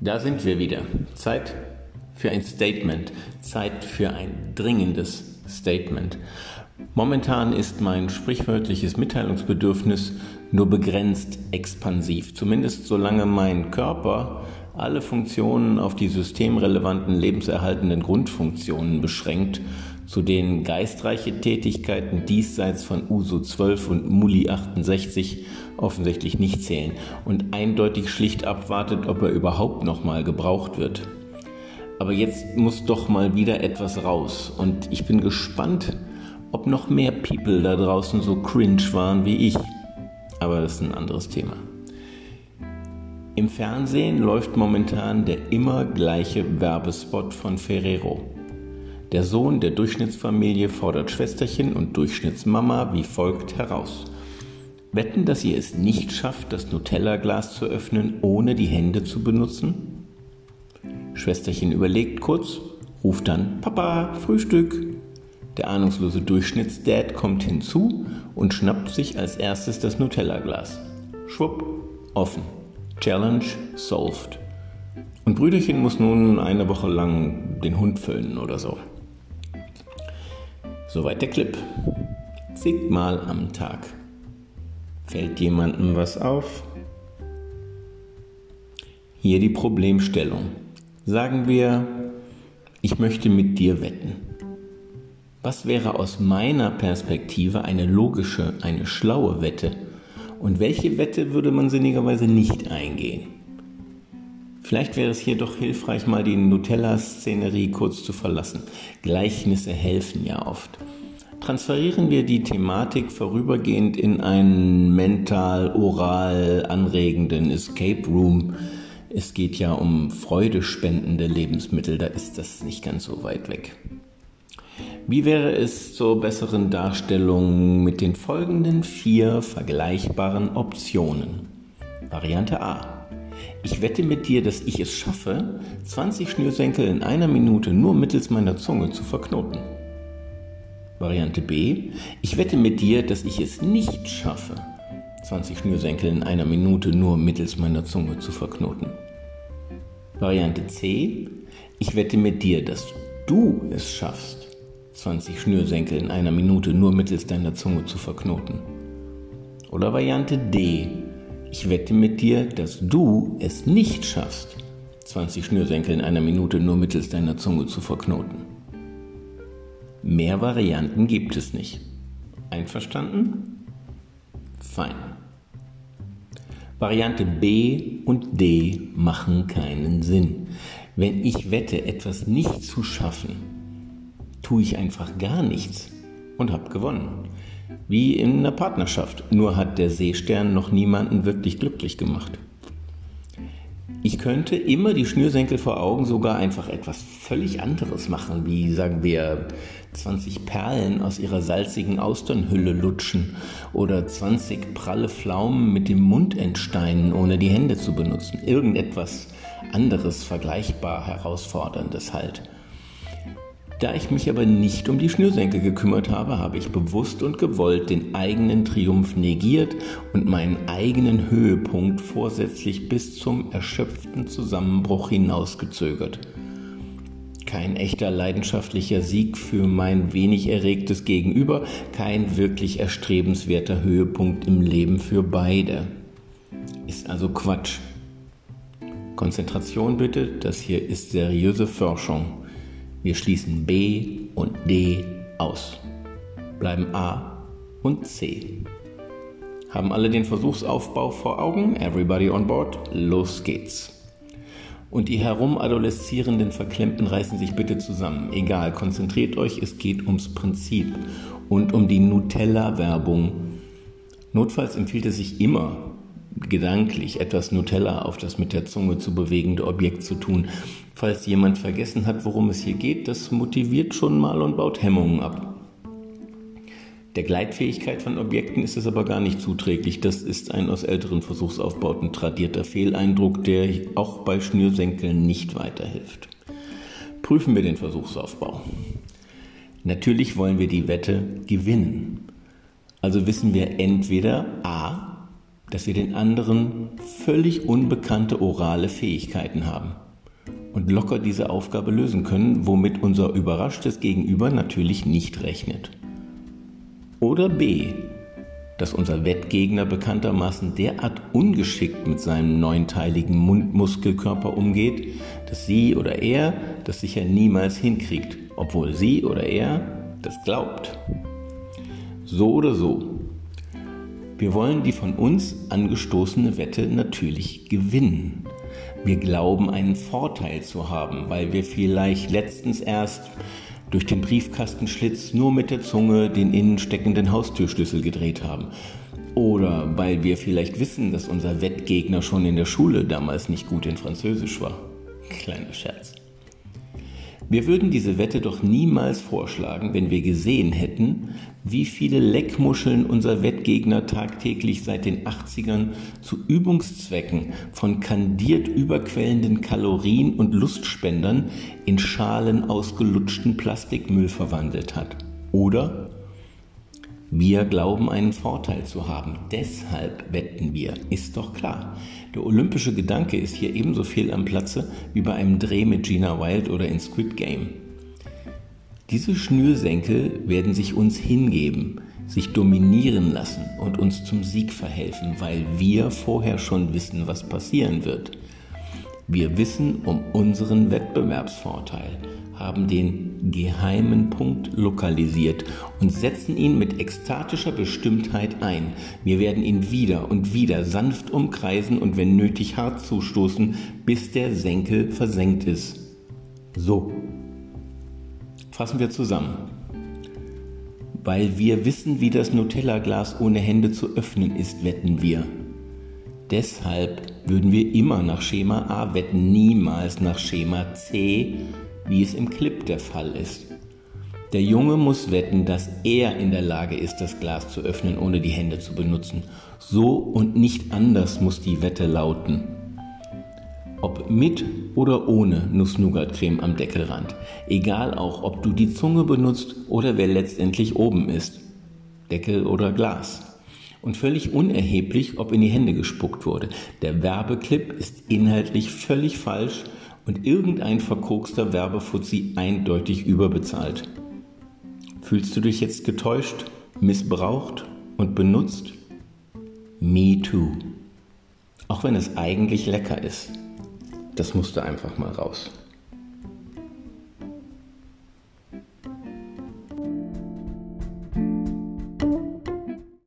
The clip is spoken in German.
Da sind wir wieder. Zeit für ein Statement. Zeit für ein dringendes Statement. Momentan ist mein sprichwörtliches Mitteilungsbedürfnis nur begrenzt expansiv. Zumindest solange mein Körper alle Funktionen auf die systemrelevanten lebenserhaltenden Grundfunktionen beschränkt, zu denen geistreiche Tätigkeiten diesseits von USO 12 und MULI 68 offensichtlich nicht zählen und eindeutig schlicht abwartet, ob er überhaupt nochmal gebraucht wird. Aber jetzt muss doch mal wieder etwas raus und ich bin gespannt, ob noch mehr People da draußen so cringe waren wie ich. Aber das ist ein anderes Thema. Im Fernsehen läuft momentan der immer gleiche Werbespot von Ferrero. Der Sohn der Durchschnittsfamilie fordert Schwesterchen und Durchschnittsmama wie folgt heraus. Wetten, dass ihr es nicht schafft, das Nutella-Glas zu öffnen, ohne die Hände zu benutzen? Schwesterchen überlegt kurz, ruft dann Papa, Frühstück. Der ahnungslose Durchschnittsdad kommt hinzu und schnappt sich als erstes das Nutella-Glas. Schwupp, offen. Challenge solved. Und Brüderchen muss nun eine Woche lang den Hund föhnen oder so. Soweit der Clip. Zigmal am Tag. Fällt jemandem was auf? Hier die Problemstellung. Sagen wir, ich möchte mit dir wetten. Was wäre aus meiner Perspektive eine logische, eine schlaue Wette? Und welche Wette würde man sinnigerweise nicht eingehen? Vielleicht wäre es hier doch hilfreich, mal die Nutella-Szenerie kurz zu verlassen. Gleichnisse helfen ja oft. Transferieren wir die Thematik vorübergehend in einen mental-oral anregenden Escape Room. Es geht ja um freudespendende Lebensmittel, da ist das nicht ganz so weit weg. Wie wäre es zur besseren Darstellung mit den folgenden vier vergleichbaren Optionen? Variante A. Ich wette mit dir, dass ich es schaffe, 20 Schnürsenkel in einer Minute nur mittels meiner Zunge zu verknoten. Variante B. Ich wette mit dir, dass ich es nicht schaffe, 20 Schnürsenkel in einer Minute nur mittels meiner Zunge zu verknoten. Variante C. Ich wette mit dir, dass du es schaffst, 20 Schnürsenkel in einer Minute nur mittels deiner Zunge zu verknoten. Oder Variante D. Ich wette mit dir, dass du es nicht schaffst, 20 Schnürsenkel in einer Minute nur mittels deiner Zunge zu verknoten. Mehr Varianten gibt es nicht. Einverstanden? Fein. Variante B und D machen keinen Sinn. Wenn ich wette, etwas nicht zu schaffen, tue ich einfach gar nichts und habe gewonnen. Wie in einer Partnerschaft. Nur hat der Seestern noch niemanden wirklich glücklich gemacht. Ich könnte immer die Schnürsenkel vor Augen sogar einfach etwas völlig anderes machen, wie sagen wir 20 Perlen aus ihrer salzigen Austernhülle lutschen oder 20 pralle Pflaumen mit dem Mund entsteinen, ohne die Hände zu benutzen. Irgendetwas anderes, vergleichbar herausforderndes halt. Da ich mich aber nicht um die Schnürsenkel gekümmert habe, habe ich bewusst und gewollt den eigenen Triumph negiert und meinen eigenen Höhepunkt vorsätzlich bis zum erschöpften Zusammenbruch hinausgezögert. Kein echter leidenschaftlicher Sieg für mein wenig erregtes Gegenüber, kein wirklich erstrebenswerter Höhepunkt im Leben für beide. Ist also Quatsch. Konzentration bitte, das hier ist seriöse Forschung. Wir schließen B und D aus. Bleiben A und C. Haben alle den Versuchsaufbau vor Augen? Everybody on board? Los geht's. Und die herumadoleszierenden Verklemmten reißen sich bitte zusammen. Egal, konzentriert euch, es geht ums Prinzip und um die Nutella-Werbung. Notfalls empfiehlt es sich immer, gedanklich etwas Nutella auf das mit der Zunge zu bewegende Objekt zu tun. Falls jemand vergessen hat, worum es hier geht, das motiviert schon mal und baut Hemmungen ab. Der Gleitfähigkeit von Objekten ist es aber gar nicht zuträglich. Das ist ein aus älteren Versuchsaufbauten tradierter Fehleindruck, der auch bei Schnürsenkeln nicht weiterhilft. Prüfen wir den Versuchsaufbau. Natürlich wollen wir die Wette gewinnen. Also wissen wir entweder A, dass wir den anderen völlig unbekannte orale Fähigkeiten haben und locker diese Aufgabe lösen können, womit unser überraschtes Gegenüber natürlich nicht rechnet. Oder B, dass unser Wettgegner bekanntermaßen derart ungeschickt mit seinem neunteiligen Mundmuskelkörper umgeht, dass sie oder er das sicher niemals hinkriegt, obwohl sie oder er das glaubt. So oder so. Wir wollen die von uns angestoßene Wette natürlich gewinnen. Wir glauben einen Vorteil zu haben, weil wir vielleicht letztens erst durch den Briefkastenschlitz nur mit der Zunge den innen steckenden Haustürschlüssel gedreht haben. Oder weil wir vielleicht wissen, dass unser Wettgegner schon in der Schule damals nicht gut in Französisch war. Kleiner Scherz. Wir würden diese Wette doch niemals vorschlagen, wenn wir gesehen hätten, wie viele Leckmuscheln unser Wettgegner tagtäglich seit den 80ern zu Übungszwecken von kandiert überquellenden Kalorien und Lustspendern in Schalen ausgelutschten Plastikmüll verwandelt hat. Oder wir glauben einen Vorteil zu haben. Deshalb wetten wir. Ist doch klar. Der olympische Gedanke ist hier ebenso viel am Platze wie bei einem Dreh mit Gina Wild oder in Squid Game. Diese Schnürsenkel werden sich uns hingeben, sich dominieren lassen und uns zum Sieg verhelfen, weil wir vorher schon wissen, was passieren wird. Wir wissen um unseren Wettbewerbsvorteil haben den geheimen Punkt lokalisiert und setzen ihn mit ekstatischer Bestimmtheit ein. Wir werden ihn wieder und wieder sanft umkreisen und wenn nötig hart zustoßen, bis der Senkel versenkt ist. So. Fassen wir zusammen. Weil wir wissen, wie das Nutella-Glas ohne Hände zu öffnen ist, wetten wir. Deshalb würden wir immer nach Schema A wetten, niemals nach Schema C, wie es im Clip der Fall ist. Der Junge muss wetten, dass er in der Lage ist, das Glas zu öffnen, ohne die Hände zu benutzen. So und nicht anders muss die Wette lauten. Ob mit oder ohne Nuss-Nougat-Creme am Deckelrand. Egal auch, ob du die Zunge benutzt oder wer letztendlich oben ist. Deckel oder Glas. Und völlig unerheblich, ob in die Hände gespuckt wurde. Der Werbeclip ist inhaltlich völlig falsch und irgendein verkokster Werbefuzzi eindeutig überbezahlt. Fühlst du dich jetzt getäuscht, missbraucht und benutzt? Me too. Auch wenn es eigentlich lecker ist. Das musste einfach mal raus.